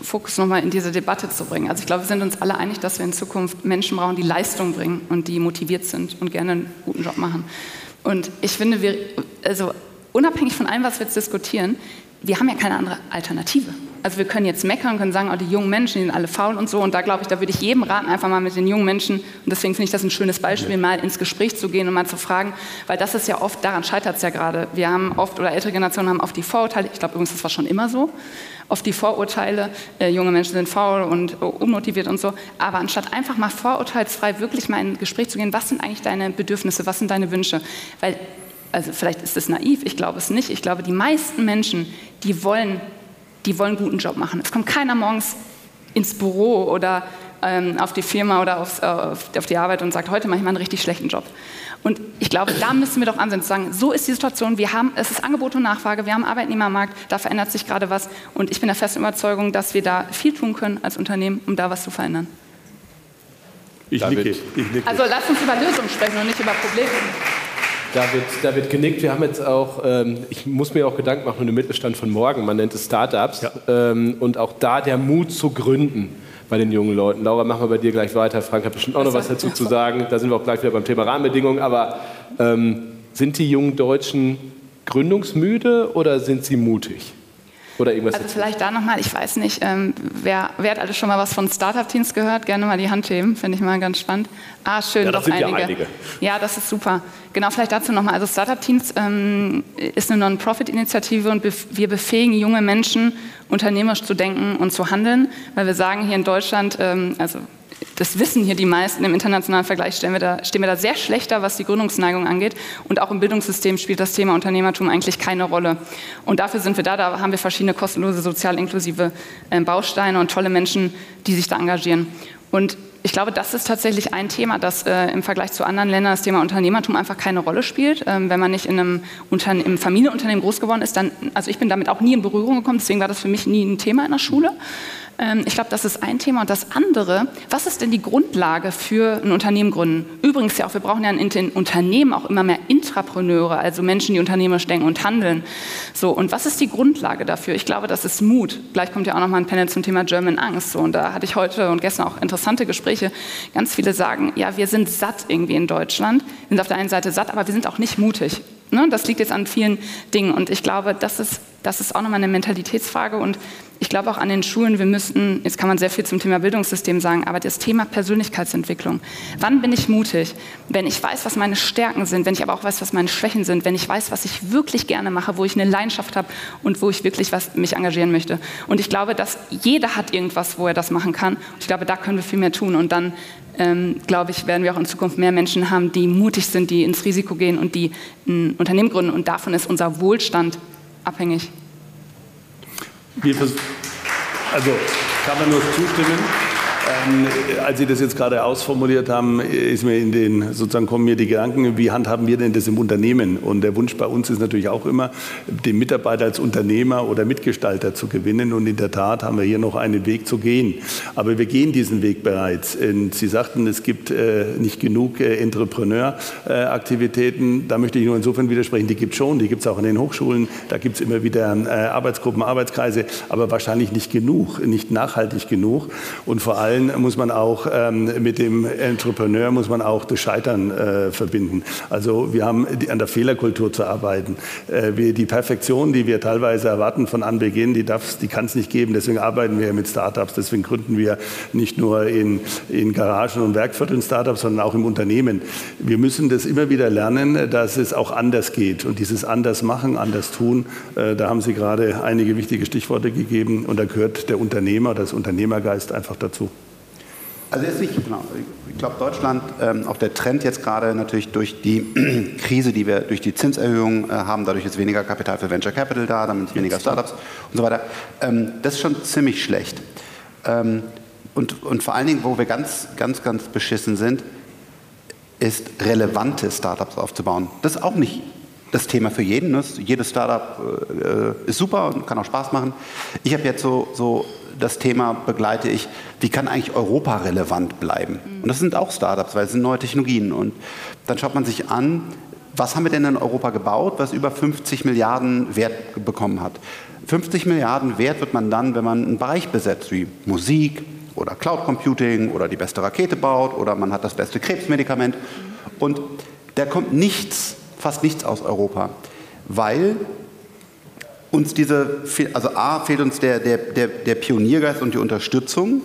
Fokus nochmal in diese Debatte zu bringen. Also ich glaube, wir sind uns alle einig, dass wir in Zukunft Menschen brauchen, die Leistung bringen und die motiviert sind und gerne einen guten Job machen. Und ich finde, wir, also unabhängig von allem, was wir jetzt diskutieren, wir haben ja keine andere Alternative. Also wir können jetzt meckern, können sagen, oh, die jungen Menschen, die sind alle faul und so. Und da glaube ich, da würde ich jedem raten, einfach mal mit den jungen Menschen, und deswegen finde ich das ein schönes Beispiel, mal ins Gespräch zu gehen und mal zu fragen, weil das ist ja oft, daran scheitert es ja gerade. Wir haben oft, oder ältere Generationen haben oft die Vorurteile, ich glaube übrigens, das war schon immer so, oft die Vorurteile, äh, junge Menschen sind faul und äh, unmotiviert und so. Aber anstatt einfach mal vorurteilsfrei wirklich mal in ein Gespräch zu gehen, was sind eigentlich deine Bedürfnisse, was sind deine Wünsche? Weil also vielleicht ist es naiv, ich glaube es nicht. Ich glaube, die meisten Menschen, die wollen, die wollen einen guten Job machen. Es kommt keiner morgens ins Büro oder ähm, auf die Firma oder aufs, äh, auf, auf, die Arbeit und sagt, heute mache ich mal einen richtig schlechten Job. Und ich glaube, da müssen wir doch ansetzen, sagen, so ist die Situation, wir haben, es ist Angebot und Nachfrage, wir haben einen Arbeitnehmermarkt, da verändert sich gerade was und ich bin der festen Überzeugung, dass wir da viel tun können als Unternehmen, um da was zu verändern. Ich nicke. ich nicke. Also lasst uns über Lösungen sprechen und nicht über Probleme. Da wird, da wird genickt. Wir haben jetzt auch, ähm, ich muss mir auch Gedanken machen um den Mittelstand von morgen. Man nennt es Startups. Ja. Ähm, und auch da der Mut zu gründen bei den jungen Leuten. Laura, machen wir bei dir gleich weiter. Frank hat bestimmt auch noch was dazu zu sagen. Da sind wir auch gleich wieder beim Thema Rahmenbedingungen. Aber ähm, sind die jungen Deutschen gründungsmüde oder sind sie mutig? Oder irgendwas also vielleicht da nochmal, ich weiß nicht, ähm, wer, wer hat alles schon mal was von Startup-Teams gehört? Gerne mal die Hand heben, finde ich mal ganz spannend. Ah, schön, ja, das doch einige. Ja, einige. Ja, das ist super. Genau, vielleicht dazu nochmal. Also Startup-Teams ähm, ist eine Non-Profit-Initiative und bef wir befähigen junge Menschen, unternehmerisch zu denken und zu handeln, weil wir sagen hier in Deutschland, ähm, also das wissen hier die meisten, im internationalen Vergleich stehen wir, da, stehen wir da sehr schlechter, was die Gründungsneigung angeht. Und auch im Bildungssystem spielt das Thema Unternehmertum eigentlich keine Rolle. Und dafür sind wir da, da haben wir verschiedene kostenlose, sozial inklusive äh, Bausteine und tolle Menschen, die sich da engagieren. Und ich glaube, das ist tatsächlich ein Thema, das äh, im Vergleich zu anderen Ländern das Thema Unternehmertum einfach keine Rolle spielt. Ähm, wenn man nicht in einem Unterne im Familienunternehmen groß geworden ist, dann, also ich bin damit auch nie in Berührung gekommen, deswegen war das für mich nie ein Thema in der Schule. Ähm, ich glaube, das ist ein Thema. Und das andere, was ist denn die Grundlage für ein Unternehmen gründen? Übrigens ja auch, wir brauchen ja in den Unternehmen auch immer mehr Intrapreneure, also Menschen, die unternehmerisch denken und handeln. So, und was ist die Grundlage dafür? Ich glaube, das ist Mut. Gleich kommt ja auch noch mal ein Panel zum Thema German Angst. So, und da hatte ich heute und gestern auch interessante Gespräche ganz viele sagen, ja, wir sind satt irgendwie in Deutschland. Sind auf der einen Seite satt, aber wir sind auch nicht mutig. Ne? Das liegt jetzt an vielen Dingen. Und ich glaube, das ist, das ist auch nochmal eine Mentalitätsfrage. Und ich glaube auch an den Schulen, wir müssten, jetzt kann man sehr viel zum Thema Bildungssystem sagen, aber das Thema Persönlichkeitsentwicklung. Wann bin ich mutig? Wenn ich weiß, was meine Stärken sind, wenn ich aber auch weiß, was meine Schwächen sind, wenn ich weiß, was ich wirklich gerne mache, wo ich eine Leidenschaft habe und wo ich wirklich was mich engagieren möchte. Und ich glaube, dass jeder hat irgendwas, wo er das machen kann. Und ich glaube, da können wir viel mehr tun. Und dann ähm, glaube ich, werden wir auch in Zukunft mehr Menschen haben, die mutig sind, die ins Risiko gehen und die ein Unternehmen gründen. Und davon ist unser Wohlstand abhängig. also kann man nur zustimmen. Ähm, als Sie das jetzt gerade ausformuliert haben, ist mir in den, sozusagen kommen mir die Gedanken, wie handhaben wir denn das im Unternehmen? Und der Wunsch bei uns ist natürlich auch immer, den Mitarbeiter als Unternehmer oder Mitgestalter zu gewinnen. Und in der Tat haben wir hier noch einen Weg zu gehen. Aber wir gehen diesen Weg bereits. Und Sie sagten, es gibt äh, nicht genug äh, Entrepreneur-Aktivitäten. Da möchte ich nur insofern widersprechen, die gibt es schon, die gibt es auch in den Hochschulen. Da gibt es immer wieder äh, Arbeitsgruppen, Arbeitskreise, aber wahrscheinlich nicht genug, nicht nachhaltig genug. Und vor allem Teilen muss man auch ähm, mit dem Entrepreneur muss man auch das Scheitern äh, verbinden. Also wir haben die, an der Fehlerkultur zu arbeiten. Äh, wir, die Perfektion, die wir teilweise erwarten von Anbeginn, die, die kann es nicht geben. Deswegen arbeiten wir mit Startups. Deswegen gründen wir nicht nur in, in Garagen und Werkvierteln Startups, sondern auch im Unternehmen. Wir müssen das immer wieder lernen, dass es auch anders geht. Und dieses anders machen, anders tun, äh, da haben Sie gerade einige wichtige Stichworte gegeben. Und da gehört der Unternehmer, das Unternehmergeist einfach dazu. Also jetzt nicht, genau. Ich glaube, Deutschland, ähm, auch der Trend jetzt gerade natürlich durch die Krise, die wir durch die Zinserhöhung äh, haben, dadurch ist weniger Kapital für Venture Capital da, damit weniger Startups und so weiter. Ähm, das ist schon ziemlich schlecht. Ähm, und, und vor allen Dingen, wo wir ganz, ganz, ganz beschissen sind, ist relevante Startups aufzubauen. Das ist auch nicht das Thema für jeden. Ne? Jedes Startup äh, ist super und kann auch Spaß machen. Ich habe jetzt so, so das Thema begleite ich, wie kann eigentlich Europa relevant bleiben? Mhm. Und das sind auch Startups, weil es sind neue Technologien. Und dann schaut man sich an, was haben wir denn in Europa gebaut, was über 50 Milliarden Wert bekommen hat. 50 Milliarden Wert wird man dann, wenn man einen Bereich besetzt, wie Musik oder Cloud Computing oder die beste Rakete baut oder man hat das beste Krebsmedikament. Und da kommt nichts, fast nichts aus Europa, weil uns diese, also A, fehlt uns der, der, der, der Pioniergeist und die Unterstützung.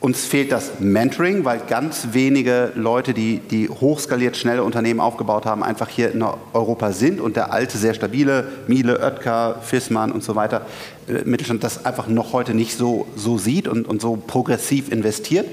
Uns fehlt das Mentoring, weil ganz wenige Leute, die, die hochskaliert schnelle Unternehmen aufgebaut haben, einfach hier in Europa sind und der alte, sehr stabile Miele, Oetker, Fissmann und so weiter, äh, Mittelstand das einfach noch heute nicht so, so sieht und, und so progressiv investiert.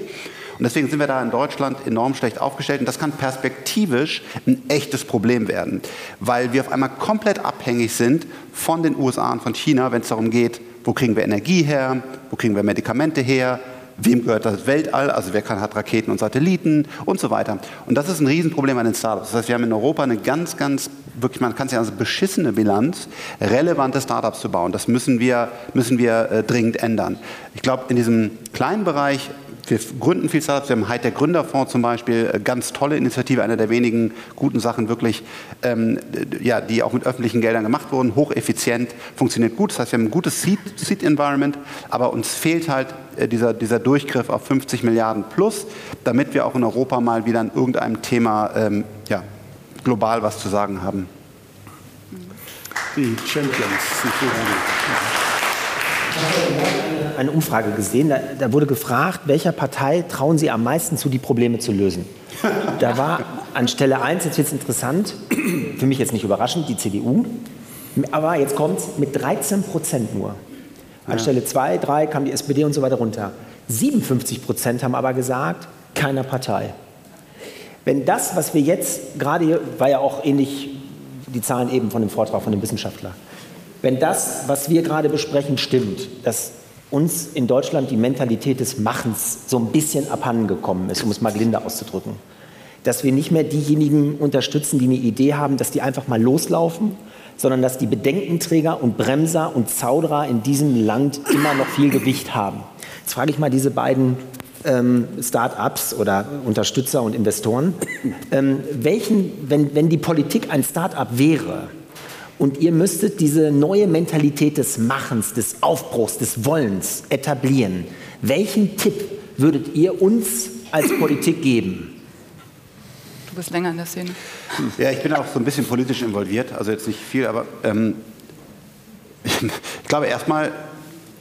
Und deswegen sind wir da in Deutschland enorm schlecht aufgestellt. Und das kann perspektivisch ein echtes Problem werden, weil wir auf einmal komplett abhängig sind von den USA und von China, wenn es darum geht, wo kriegen wir Energie her, wo kriegen wir Medikamente her, wem gehört das Weltall, also wer kann, hat Raketen und Satelliten und so weiter. Und das ist ein Riesenproblem an den Startups. Das heißt, wir haben in Europa eine ganz, ganz, wirklich, man kann es ja als beschissene Bilanz, relevante Startups zu bauen. Das müssen wir, müssen wir äh, dringend ändern. Ich glaube, in diesem kleinen Bereich wir gründen viel Startups. Wir haben Heid der Gründerfonds zum Beispiel, äh, ganz tolle Initiative, eine der wenigen guten Sachen wirklich, ähm, ja, die auch mit öffentlichen Geldern gemacht wurden, hocheffizient, funktioniert gut. Das heißt, wir haben ein gutes Seed-Environment, aber uns fehlt halt äh, dieser, dieser Durchgriff auf 50 Milliarden plus, damit wir auch in Europa mal wieder an irgendeinem Thema ähm, ja, global was zu sagen haben. Die Champions. Die eine Umfrage gesehen, da, da, wurde gefragt, welcher Partei trauen Sie am meisten zu, die Probleme zu lösen. Da war an Stelle 1, jetzt wird es interessant, für mich jetzt nicht überraschend, die CDU. Aber jetzt kommt es mit 13 Prozent nur. An. Stelle 2, 3 kam die SPD und so weiter runter. 57 Prozent haben aber gesagt, keiner Partei. Wenn das, was wir jetzt gerade hier, war ja auch ähnlich die Zahlen eben von dem Vortrag von dem Wissenschaftler, wenn das, was wir gerade besprechen, stimmt, dass uns in Deutschland die Mentalität des Machens so ein bisschen abhandengekommen ist, um es mal gelinde auszudrücken. Dass wir nicht mehr diejenigen unterstützen, die eine Idee haben, dass die einfach mal loslaufen, sondern dass die Bedenkenträger und Bremser und Zauderer in diesem Land immer noch viel Gewicht haben. Jetzt frage ich mal diese beiden ähm, Start-ups oder Unterstützer und Investoren, ähm, welchen, wenn, wenn die Politik ein Start-up wäre, und ihr müsstet diese neue Mentalität des Machens, des Aufbruchs, des Wollens etablieren. Welchen Tipp würdet ihr uns als Politik geben? Du bist länger in der Szene. Ja, ich bin auch so ein bisschen politisch involviert, also jetzt nicht viel, aber ähm, ich, ich glaube erstmal,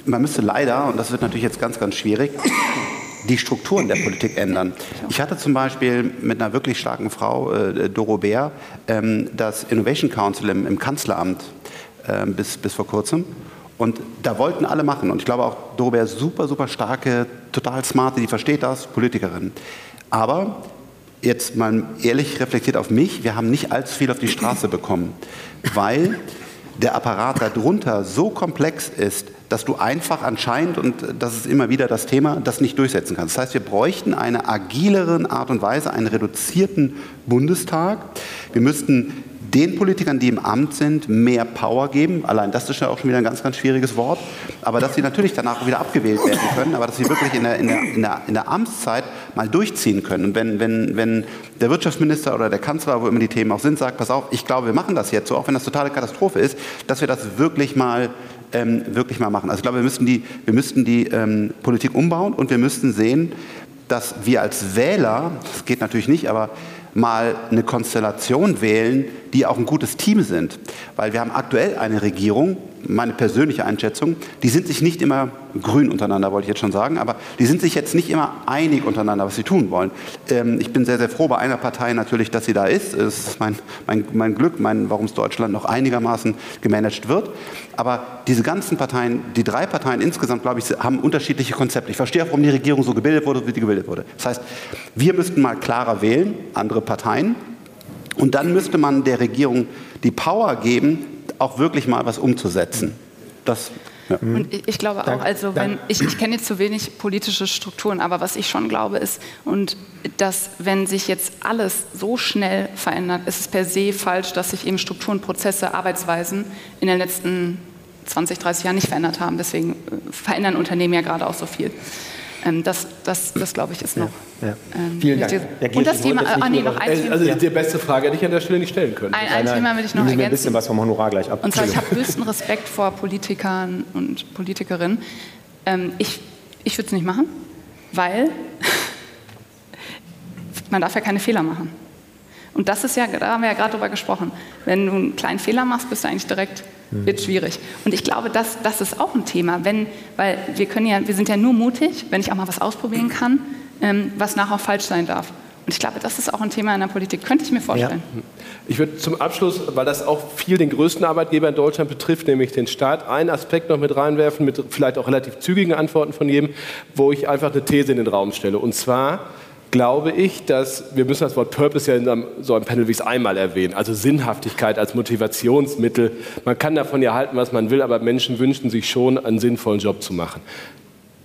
man müsste leider, und das wird natürlich jetzt ganz, ganz schwierig, die Strukturen der Politik ändern. Ich hatte zum Beispiel mit einer wirklich starken Frau, äh, Doro Bär, ähm, das Innovation Council im, im Kanzleramt äh, bis, bis vor kurzem. Und da wollten alle machen. Und ich glaube auch, Doro Bär ist super, super starke, total smarte, die versteht das, Politikerin. Aber jetzt mal ehrlich reflektiert auf mich, wir haben nicht allzu viel auf die Straße bekommen, weil der Apparat darunter so komplex ist, dass du einfach anscheinend, und das ist immer wieder das Thema, das nicht durchsetzen kannst. Das heißt, wir bräuchten eine agileren Art und Weise, einen reduzierten Bundestag. Wir müssten den Politikern, die im Amt sind, mehr Power geben. Allein das ist ja auch schon wieder ein ganz, ganz schwieriges Wort. Aber dass sie natürlich danach wieder abgewählt werden können, aber dass sie wirklich in der, in der, in der, in der Amtszeit mal durchziehen können. Und wenn, wenn, wenn der Wirtschaftsminister oder der Kanzler, wo immer die Themen auch sind, sagt, pass auf, ich glaube, wir machen das jetzt so, auch wenn das totale Katastrophe ist, dass wir das wirklich mal ähm, wirklich mal machen. Also ich glaube, wir müssten die, wir müssten die ähm, Politik umbauen und wir müssten sehen, dass wir als Wähler, das geht natürlich nicht, aber mal eine Konstellation wählen, die auch ein gutes Team sind. Weil wir haben aktuell eine Regierung, meine persönliche Einschätzung, die sind sich nicht immer grün untereinander, wollte ich jetzt schon sagen, aber die sind sich jetzt nicht immer einig untereinander, was sie tun wollen. Ähm, ich bin sehr, sehr froh bei einer Partei natürlich, dass sie da ist. Es ist mein, mein, mein Glück, mein, warum es Deutschland noch einigermaßen gemanagt wird. Aber diese ganzen Parteien, die drei Parteien insgesamt, glaube ich, haben unterschiedliche Konzepte. Ich verstehe auch, warum die Regierung so gebildet wurde, wie die gebildet wurde. Das heißt, wir müssten mal klarer wählen, andere Parteien. Und dann müsste man der Regierung die Power geben, auch wirklich mal was umzusetzen. Das ja. Und ich, ich glaube auch, also wenn ich, ich kenne jetzt zu wenig politische Strukturen, aber was ich schon glaube ist, und dass wenn sich jetzt alles so schnell verändert, ist es per se falsch, dass sich eben Strukturen, Prozesse, Arbeitsweisen in den letzten 20, 30 Jahren nicht verändert haben. Deswegen äh, verändern Unternehmen ja gerade auch so viel. Ähm, das, das, das glaube ich, ist noch. Ja, ja. Ähm, Vielen Dank. Und das Thema, ah, nee, noch ein Thema. Also die beste Frage hätte ich an der Stelle nicht stellen können. Ein, ein nein, Thema will ich noch ergänzen. ein bisschen was vom Honorar gleich ab. Und zwar, ich habe höchsten Respekt vor Politikern und Politikerinnen. Ähm, ich ich würde es nicht machen, weil man darf ja keine Fehler machen. Und das ist ja, da haben wir ja gerade drüber gesprochen. Wenn du einen kleinen Fehler machst, bist du eigentlich direkt wird schwierig. Und ich glaube, das, das ist auch ein Thema, wenn, weil wir können ja, wir sind ja nur mutig, wenn ich auch mal was ausprobieren kann, ähm, was nachher auch falsch sein darf. Und ich glaube, das ist auch ein Thema in der Politik, könnte ich mir vorstellen. Ja. Ich würde zum Abschluss, weil das auch viel den größten Arbeitgeber in Deutschland betrifft, nämlich den Staat, einen Aspekt noch mit reinwerfen, mit vielleicht auch relativ zügigen Antworten von jedem, wo ich einfach eine These in den Raum stelle. Und zwar, glaube ich, dass wir müssen das Wort Purpose ja in so einem Panel wie es einmal erwähnen, also Sinnhaftigkeit als Motivationsmittel. Man kann davon ja halten, was man will, aber Menschen wünschen sich schon, einen sinnvollen Job zu machen.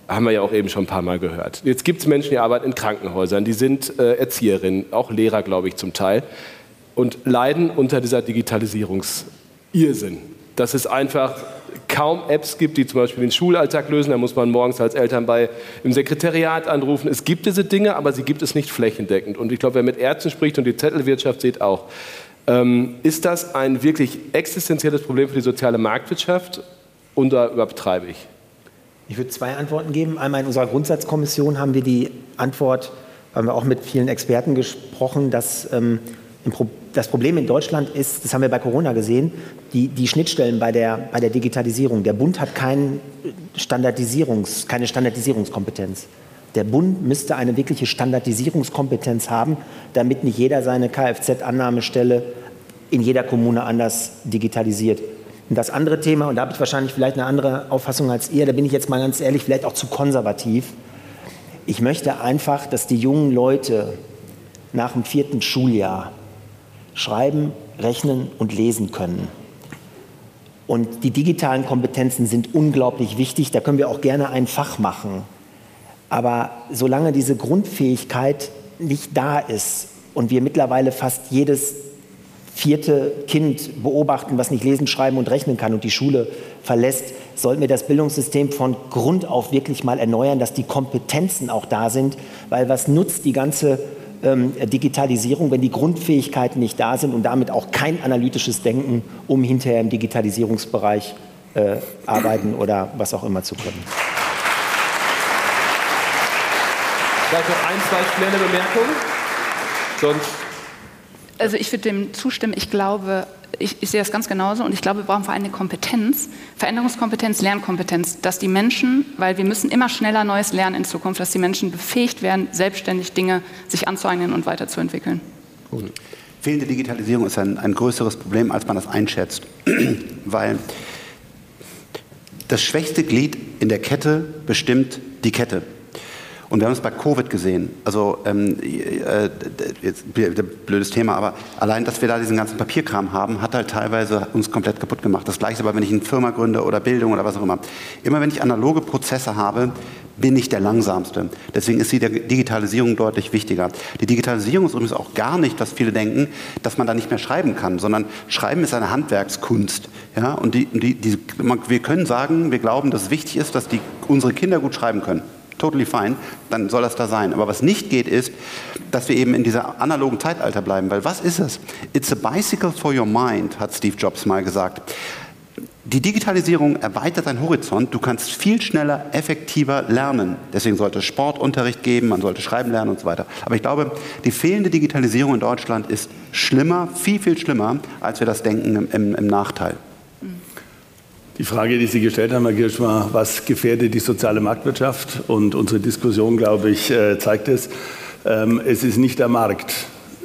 Haben wir ja auch eben schon ein paar Mal gehört. Jetzt gibt es Menschen, die arbeiten in Krankenhäusern, die sind äh, Erzieherinnen, auch Lehrer, glaube ich, zum Teil, und leiden unter dieser Digitalisierungsirrsinn. Das ist einfach kaum Apps gibt, die zum Beispiel den Schulalltag lösen. Da muss man morgens als Eltern bei im Sekretariat anrufen. Es gibt diese Dinge, aber sie gibt es nicht flächendeckend. Und ich glaube, wer mit Ärzten spricht und die Zettelwirtschaft sieht auch, ähm, ist das ein wirklich existenzielles Problem für die soziale Marktwirtschaft oder übertreibe ich? Ich würde zwei Antworten geben. Einmal in unserer Grundsatzkommission haben wir die Antwort, haben wir auch mit vielen Experten gesprochen, dass ähm, das Problem in Deutschland ist, das haben wir bei Corona gesehen, die, die Schnittstellen bei der, bei der Digitalisierung. Der Bund hat kein Standardisierungs, keine Standardisierungskompetenz. Der Bund müsste eine wirkliche Standardisierungskompetenz haben, damit nicht jeder seine Kfz-Annahmestelle in jeder Kommune anders digitalisiert. Und das andere Thema, und da habe ich wahrscheinlich vielleicht eine andere Auffassung als ihr, da bin ich jetzt mal ganz ehrlich, vielleicht auch zu konservativ. Ich möchte einfach, dass die jungen Leute nach dem vierten Schuljahr schreiben, rechnen und lesen können. Und die digitalen Kompetenzen sind unglaublich wichtig. Da können wir auch gerne ein Fach machen. Aber solange diese Grundfähigkeit nicht da ist und wir mittlerweile fast jedes vierte Kind beobachten, was nicht lesen, schreiben und rechnen kann und die Schule verlässt, sollten wir das Bildungssystem von Grund auf wirklich mal erneuern, dass die Kompetenzen auch da sind. Weil was nutzt die ganze ähm, Digitalisierung, wenn die Grundfähigkeiten nicht da sind und damit auch kein analytisches Denken, um hinterher im Digitalisierungsbereich äh, arbeiten oder was auch immer zu können. Vielleicht noch ein, zwei schnelle Bemerkungen. Sonst also ich würde dem zustimmen. Ich glaube, ich, ich, sehe das ganz genauso und ich glaube, wir brauchen vor allem eine Kompetenz, Veränderungskompetenz, Lernkompetenz, dass die Menschen, weil wir müssen immer schneller Neues lernen in Zukunft, dass die Menschen befähigt werden, selbstständig Dinge sich anzueignen und weiterzuentwickeln. Cool. Fehlende Digitalisierung ist ein, ein größeres Problem, als man das einschätzt, weil das schwächste Glied in der Kette bestimmt die Kette. Und wir haben es bei Covid gesehen. Also, ähm, äh, jetzt, blödes Thema, aber allein, dass wir da diesen ganzen Papierkram haben, hat halt teilweise uns komplett kaputt gemacht. Das gleiche aber, wenn ich eine Firma gründe oder Bildung oder was auch immer. Immer wenn ich analoge Prozesse habe, bin ich der Langsamste. Deswegen ist die Digitalisierung deutlich wichtiger. Die Digitalisierung ist übrigens auch gar nicht, was viele denken, dass man da nicht mehr schreiben kann, sondern Schreiben ist eine Handwerkskunst. Ja? Und die, die, die, wir können sagen, wir glauben, dass es wichtig ist, dass unsere Kinder gut schreiben können totally fine, dann soll das da sein. Aber was nicht geht, ist, dass wir eben in dieser analogen Zeitalter bleiben. Weil was ist es? It's a bicycle for your mind, hat Steve Jobs mal gesagt. Die Digitalisierung erweitert deinen Horizont. Du kannst viel schneller, effektiver lernen. Deswegen sollte es Sportunterricht geben, man sollte schreiben lernen und so weiter. Aber ich glaube, die fehlende Digitalisierung in Deutschland ist schlimmer, viel, viel schlimmer, als wir das denken im, im, im Nachteil. Die Frage, die Sie gestellt haben, Herr Girsch, war, was gefährdet die soziale Marktwirtschaft? Und unsere Diskussion, glaube ich, äh, zeigt es. Ähm, es ist nicht der Markt.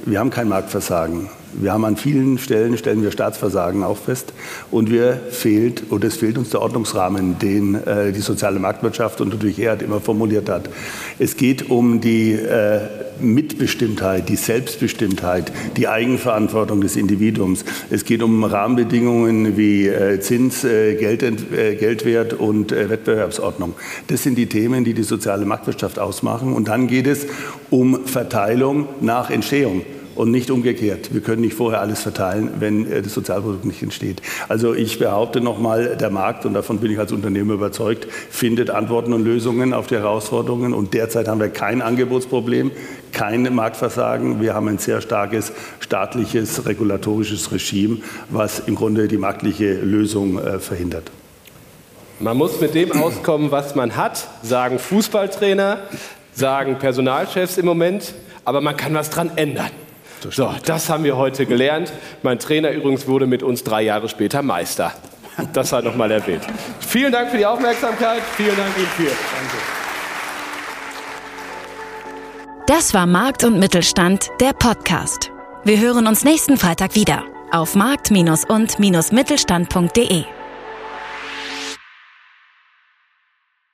Wir haben kein Marktversagen. Wir haben an vielen Stellen, stellen wir Staatsversagen auch fest. Und wir fehlt, oder es fehlt uns der Ordnungsrahmen, den äh, die soziale Marktwirtschaft und Ludwig Erhard immer formuliert hat. Es geht um die äh, Mitbestimmtheit, die Selbstbestimmtheit, die Eigenverantwortung des Individuums. Es geht um Rahmenbedingungen wie äh, Zins, äh, Geld, äh, Geldwert und äh, Wettbewerbsordnung. Das sind die Themen, die die soziale Marktwirtschaft ausmachen. Und dann geht es um Verteilung nach Entstehung und nicht umgekehrt. Wir können nicht vorher alles verteilen, wenn äh, das Sozialprodukt nicht entsteht. Also ich behaupte nochmal, der Markt, und davon bin ich als Unternehmer überzeugt, findet Antworten und Lösungen auf die Herausforderungen. Und derzeit haben wir kein Angebotsproblem, kein Marktversagen. Wir haben ein sehr starkes staatliches, regulatorisches Regime, was im Grunde die marktliche Lösung äh, verhindert. Man muss mit dem auskommen, was man hat, sagen Fußballtrainer, sagen Personalchefs im Moment, aber man kann was dran ändern. Das so, das haben wir heute gelernt. Mein Trainer übrigens wurde mit uns drei Jahre später Meister. Das sei nochmal erwähnt. Vielen Dank für die Aufmerksamkeit. Vielen Dank Ihnen für. Danke. Das war Markt und Mittelstand, der Podcast. Wir hören uns nächsten Freitag wieder auf markt- und-mittelstand.de.